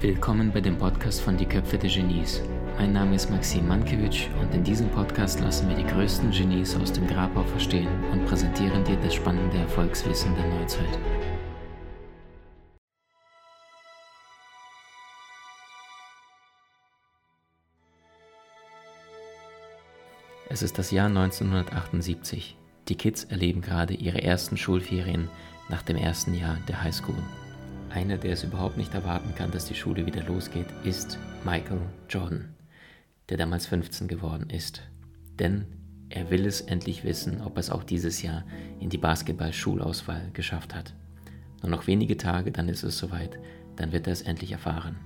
Willkommen bei dem Podcast von Die Köpfe der Genies. Mein Name ist Maxim Mankewitsch und in diesem Podcast lassen wir die größten Genies aus dem Grabau verstehen und präsentieren dir das spannende Erfolgswissen der Neuzeit. Es ist das Jahr 1978. Die Kids erleben gerade ihre ersten Schulferien nach dem ersten Jahr der Highschool. Einer, der es überhaupt nicht erwarten kann, dass die Schule wieder losgeht, ist Michael Jordan, der damals 15 geworden ist. Denn er will es endlich wissen, ob er es auch dieses Jahr in die Basketball-Schulauswahl geschafft hat. Nur noch wenige Tage, dann ist es soweit, dann wird er es endlich erfahren.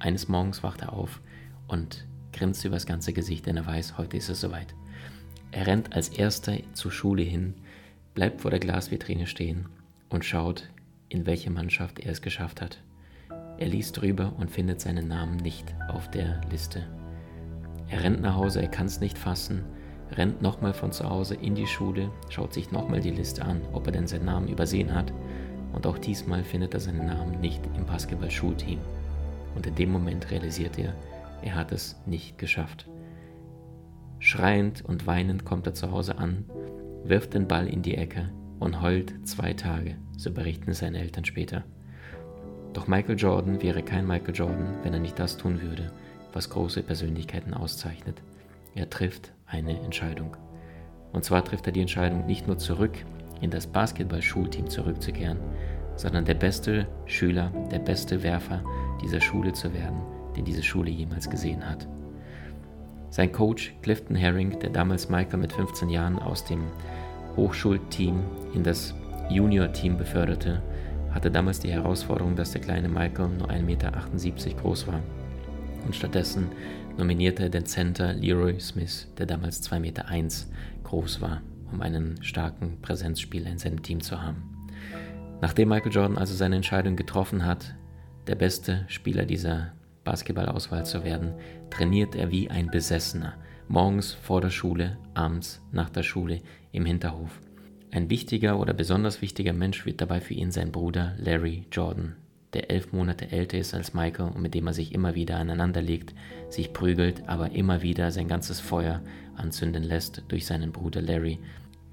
Eines Morgens wacht er auf und grinst übers ganze Gesicht, denn er weiß, heute ist es soweit. Er rennt als erster zur Schule hin, bleibt vor der Glasvitrine stehen und schaut in welche Mannschaft er es geschafft hat. Er liest drüber und findet seinen Namen nicht auf der Liste. Er rennt nach Hause, er kann es nicht fassen, rennt nochmal von zu Hause in die Schule, schaut sich nochmal die Liste an, ob er denn seinen Namen übersehen hat. Und auch diesmal findet er seinen Namen nicht im Basketball-Schulteam. Und in dem Moment realisiert er, er hat es nicht geschafft. Schreiend und weinend kommt er zu Hause an, wirft den Ball in die Ecke und heult zwei Tage, so berichten seine Eltern später. Doch Michael Jordan wäre kein Michael Jordan, wenn er nicht das tun würde, was große Persönlichkeiten auszeichnet. Er trifft eine Entscheidung. Und zwar trifft er die Entscheidung, nicht nur zurück in das Basketball-Schulteam zurückzukehren, sondern der beste Schüler, der beste Werfer dieser Schule zu werden, den diese Schule jemals gesehen hat. Sein Coach Clifton Herring, der damals Michael mit 15 Jahren aus dem Hochschulteam in das Junior-Team beförderte, hatte damals die Herausforderung, dass der kleine Michael nur 1,78 Meter groß war. Und stattdessen nominierte er den Center Leroy Smith, der damals 2,1 Meter groß war, um einen starken Präsenzspieler in seinem Team zu haben. Nachdem Michael Jordan also seine Entscheidung getroffen hat, der beste Spieler dieser Basketballauswahl zu werden, trainiert er wie ein Besessener – morgens vor der Schule, abends nach der Schule im Hinterhof. Ein wichtiger oder besonders wichtiger Mensch wird dabei für ihn sein Bruder Larry Jordan, der elf Monate älter ist als Michael und mit dem er sich immer wieder aneinanderlegt, sich prügelt, aber immer wieder sein ganzes Feuer anzünden lässt durch seinen Bruder Larry,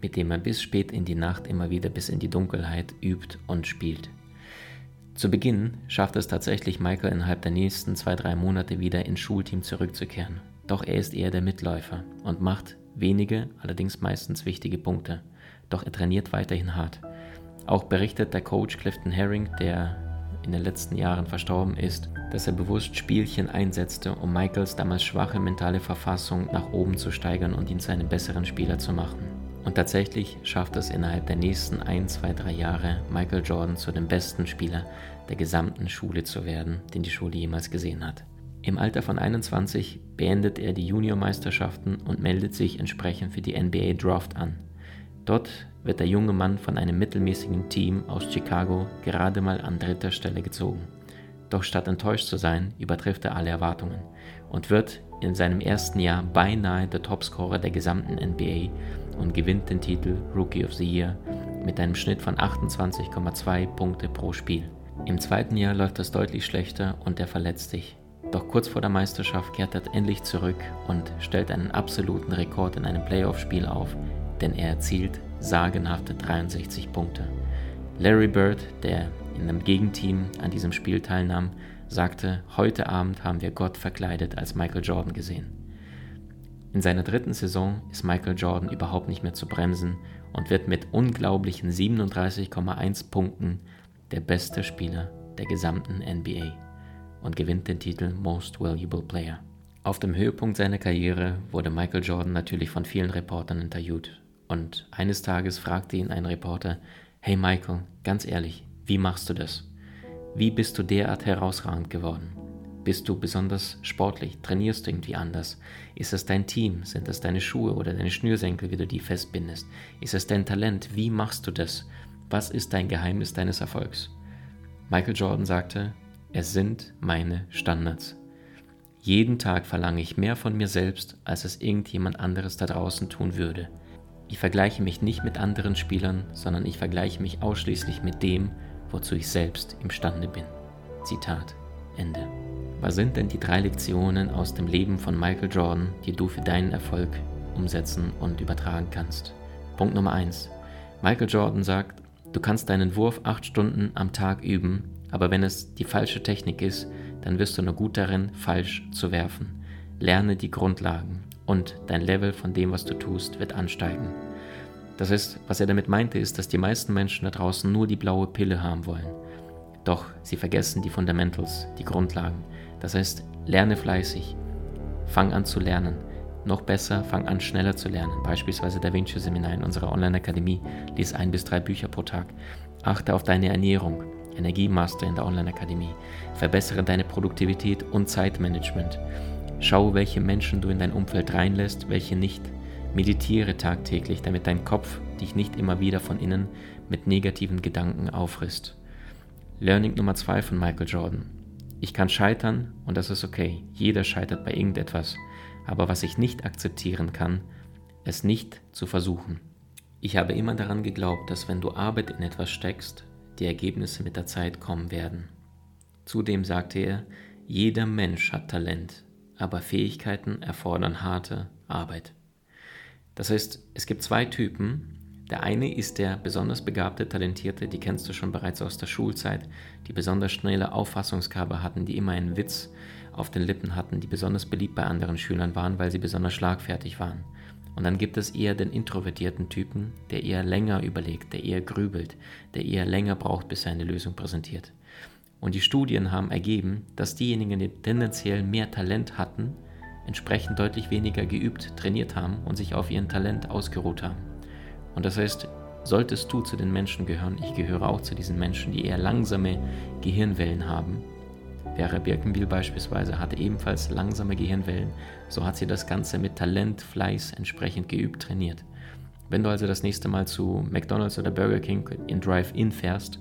mit dem er bis spät in die Nacht immer wieder bis in die Dunkelheit übt und spielt. Zu Beginn schafft es tatsächlich Michael innerhalb der nächsten zwei, drei Monate wieder ins Schulteam zurückzukehren. Doch er ist eher der Mitläufer und macht wenige, allerdings meistens wichtige Punkte. Doch er trainiert weiterhin hart. Auch berichtet der Coach Clifton Herring, der in den letzten Jahren verstorben ist, dass er bewusst Spielchen einsetzte, um Michaels damals schwache mentale Verfassung nach oben zu steigern und ihn zu einem besseren Spieler zu machen. Und tatsächlich schafft es innerhalb der nächsten 1, 2, 3 Jahre Michael Jordan zu dem besten Spieler der gesamten Schule zu werden, den die Schule jemals gesehen hat. Im Alter von 21 beendet er die Juniormeisterschaften und meldet sich entsprechend für die NBA Draft an. Dort wird der junge Mann von einem mittelmäßigen Team aus Chicago gerade mal an dritter Stelle gezogen. Doch statt enttäuscht zu sein, übertrifft er alle Erwartungen und wird in seinem ersten Jahr beinahe der Topscorer der gesamten NBA und gewinnt den Titel Rookie of the Year mit einem Schnitt von 28,2 Punkte pro Spiel. Im zweiten Jahr läuft das deutlich schlechter und er verletzt sich. Doch kurz vor der Meisterschaft kehrt er endlich zurück und stellt einen absoluten Rekord in einem Playoff-Spiel auf, denn er erzielt sagenhafte 63 Punkte. Larry Bird, der in einem Gegenteam an diesem Spiel teilnahm, sagte, heute Abend haben wir Gott verkleidet als Michael Jordan gesehen. In seiner dritten Saison ist Michael Jordan überhaupt nicht mehr zu bremsen und wird mit unglaublichen 37,1 Punkten der beste Spieler der gesamten NBA und gewinnt den Titel Most Valuable Player. Auf dem Höhepunkt seiner Karriere wurde Michael Jordan natürlich von vielen Reportern interviewt. Und eines Tages fragte ihn ein Reporter, Hey Michael, ganz ehrlich, wie machst du das? Wie bist du derart herausragend geworden? Bist du besonders sportlich? Trainierst du irgendwie anders? Ist es dein Team? Sind es deine Schuhe oder deine Schnürsenkel, wie du die festbindest? Ist es dein Talent? Wie machst du das? Was ist dein Geheimnis deines Erfolgs? Michael Jordan sagte, es sind meine Standards. Jeden Tag verlange ich mehr von mir selbst, als es irgendjemand anderes da draußen tun würde. Ich vergleiche mich nicht mit anderen Spielern, sondern ich vergleiche mich ausschließlich mit dem, wozu ich selbst imstande bin. Zitat Ende. Was sind denn die drei Lektionen aus dem Leben von Michael Jordan, die du für deinen Erfolg umsetzen und übertragen kannst? Punkt Nummer 1. Michael Jordan sagt, du kannst deinen Wurf acht Stunden am Tag üben, aber wenn es die falsche Technik ist, dann wirst du nur gut darin, falsch zu werfen. Lerne die Grundlagen und dein Level von dem, was du tust, wird ansteigen. Das heißt, was er damit meinte, ist, dass die meisten Menschen da draußen nur die blaue Pille haben wollen. Doch sie vergessen die Fundamentals, die Grundlagen. Das heißt, lerne fleißig. Fang an zu lernen. Noch besser, fang an schneller zu lernen. Beispielsweise Da Vinci Seminar in unserer Online-Akademie. Lies ein bis drei Bücher pro Tag. Achte auf deine Ernährung. Energiemaster in der Online-Akademie. Verbessere deine Produktivität und Zeitmanagement. Schau, welche Menschen du in dein Umfeld reinlässt, welche nicht. Meditiere tagtäglich, damit dein Kopf dich nicht immer wieder von innen mit negativen Gedanken auffrisst. Learning Nummer zwei von Michael Jordan. Ich kann scheitern und das ist okay. Jeder scheitert bei irgendetwas. Aber was ich nicht akzeptieren kann, es nicht zu versuchen. Ich habe immer daran geglaubt, dass wenn du Arbeit in etwas steckst, die Ergebnisse mit der Zeit kommen werden. Zudem sagte er, jeder Mensch hat Talent, aber Fähigkeiten erfordern harte Arbeit. Das heißt, es gibt zwei Typen. Der eine ist der besonders begabte, talentierte, die kennst du schon bereits aus der Schulzeit, die besonders schnelle Auffassungsgabe hatten, die immer einen Witz auf den Lippen hatten, die besonders beliebt bei anderen Schülern waren, weil sie besonders schlagfertig waren. Und dann gibt es eher den introvertierten Typen, der eher länger überlegt, der eher grübelt, der eher länger braucht, bis er eine Lösung präsentiert. Und die Studien haben ergeben, dass diejenigen, die tendenziell mehr Talent hatten, entsprechend deutlich weniger geübt, trainiert haben und sich auf ihren Talent ausgeruht haben. Und das heißt, solltest du zu den Menschen gehören, ich gehöre auch zu diesen Menschen, die eher langsame Gehirnwellen haben. Vera Birkenbiel beispielsweise hatte ebenfalls langsame Gehirnwellen, so hat sie das Ganze mit Talent, Fleiß entsprechend geübt, trainiert. Wenn du also das nächste Mal zu McDonald's oder Burger King in Drive-In fährst,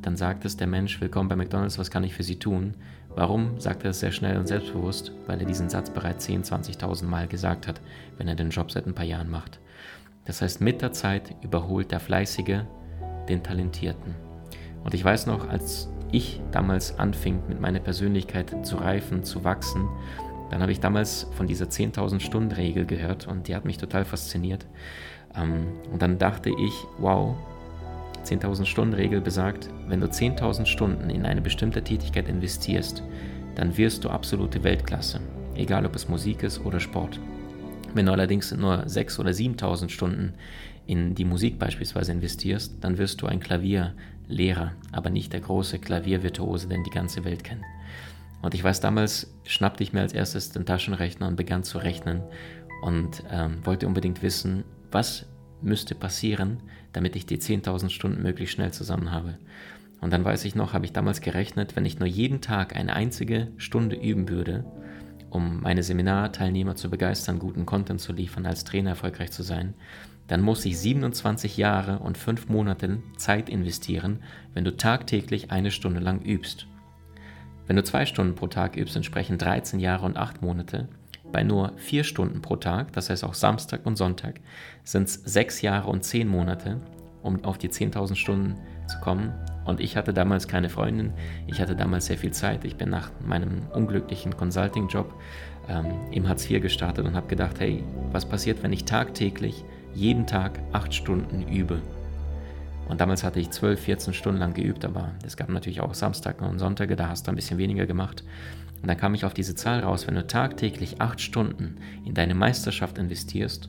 dann sagt es der Mensch, willkommen bei McDonald's, was kann ich für Sie tun? Warum sagt er es sehr schnell und selbstbewusst? Weil er diesen Satz bereits 10, 20.000 Mal gesagt hat, wenn er den Job seit ein paar Jahren macht. Das heißt, mit der Zeit überholt der Fleißige den Talentierten. Und ich weiß noch, als ich damals anfing, mit meiner Persönlichkeit zu reifen, zu wachsen, dann habe ich damals von dieser 10.000 Stunden Regel gehört und die hat mich total fasziniert. Ähm, und dann dachte ich, wow, 10.000 Stunden Regel besagt, wenn du 10.000 Stunden in eine bestimmte Tätigkeit investierst, dann wirst du absolute Weltklasse, egal ob es Musik ist oder Sport. Wenn du allerdings nur 6.000 oder 7.000 Stunden in die Musik beispielsweise investierst, dann wirst du ein Klavierlehrer, aber nicht der große Klaviervirtuose, den die ganze Welt kennt. Und ich weiß, damals schnappte ich mir als erstes den Taschenrechner und begann zu rechnen und ähm, wollte unbedingt wissen, was müsste passieren, damit ich die 10.000 Stunden möglichst schnell zusammen habe. Und dann weiß ich noch, habe ich damals gerechnet, wenn ich nur jeden Tag eine einzige Stunde üben würde, um meine Seminarteilnehmer zu begeistern, guten Content zu liefern, als Trainer erfolgreich zu sein, dann muss ich 27 Jahre und 5 Monate Zeit investieren, wenn du tagtäglich eine Stunde lang übst. Wenn du zwei Stunden pro Tag übst, entsprechen 13 Jahre und 8 Monate. Bei nur vier Stunden pro Tag, das heißt auch Samstag und Sonntag, sind es sechs Jahre und zehn Monate, um auf die 10.000 Stunden zu kommen. Und ich hatte damals keine Freundin, ich hatte damals sehr viel Zeit. Ich bin nach meinem unglücklichen Consulting-Job ähm, im Hartz IV gestartet und habe gedacht, hey, was passiert, wenn ich tagtäglich jeden Tag acht Stunden übe? Und damals hatte ich 12, 14 Stunden lang geübt, aber es gab natürlich auch Samstag und Sonntage, da hast du ein bisschen weniger gemacht. Und dann kam ich auf diese Zahl raus, wenn du tagtäglich acht Stunden in deine Meisterschaft investierst,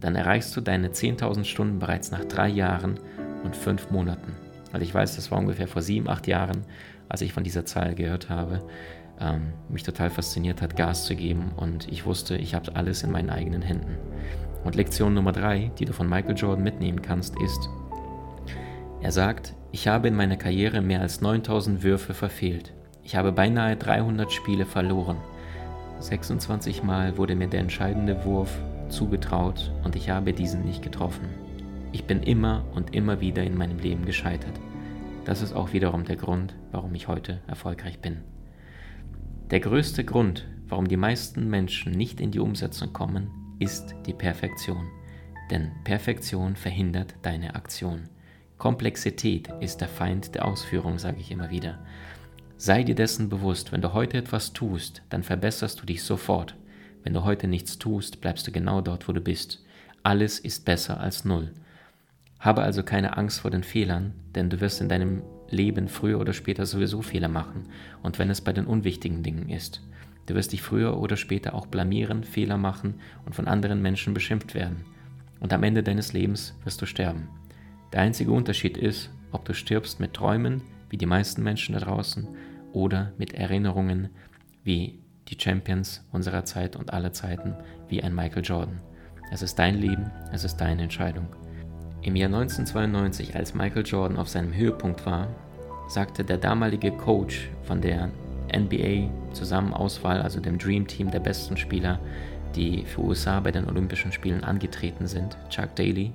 dann erreichst du deine 10.000 Stunden bereits nach drei Jahren und fünf Monaten. Weil ich weiß, das war ungefähr vor sieben, acht Jahren, als ich von dieser Zahl gehört habe, ähm, mich total fasziniert hat, Gas zu geben und ich wusste, ich habe alles in meinen eigenen Händen. Und Lektion Nummer drei, die du von Michael Jordan mitnehmen kannst, ist, er sagt, ich habe in meiner Karriere mehr als 9000 Würfe verfehlt. Ich habe beinahe 300 Spiele verloren. 26 Mal wurde mir der entscheidende Wurf zugetraut und ich habe diesen nicht getroffen. Ich bin immer und immer wieder in meinem Leben gescheitert. Das ist auch wiederum der Grund, warum ich heute erfolgreich bin. Der größte Grund, warum die meisten Menschen nicht in die Umsetzung kommen, ist die Perfektion. denn Perfektion verhindert deine Aktion. Komplexität ist der Feind der Ausführung, sage ich immer wieder. Sei dir dessen bewusst, wenn du heute etwas tust, dann verbesserst du dich sofort. Wenn du heute nichts tust, bleibst du genau dort, wo du bist. Alles ist besser als null. Habe also keine Angst vor den Fehlern, denn du wirst in deinem Leben früher oder später sowieso Fehler machen, und wenn es bei den unwichtigen Dingen ist. Du wirst dich früher oder später auch blamieren, Fehler machen und von anderen Menschen beschimpft werden. Und am Ende deines Lebens wirst du sterben. Der einzige Unterschied ist, ob du stirbst mit Träumen, wie die meisten Menschen da draußen, oder mit Erinnerungen, wie die Champions unserer Zeit und aller Zeiten, wie ein Michael Jordan. Es ist dein Leben, es ist deine Entscheidung. Im Jahr 1992, als Michael Jordan auf seinem Höhepunkt war, sagte der damalige Coach von der NBA Zusammenauswahl, also dem Dream Team der besten Spieler, die für USA bei den Olympischen Spielen angetreten sind, Chuck Daly,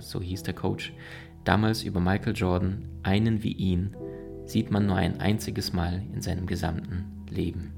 so hieß der Coach, damals über Michael Jordan, einen wie ihn, sieht man nur ein einziges Mal in seinem gesamten Leben.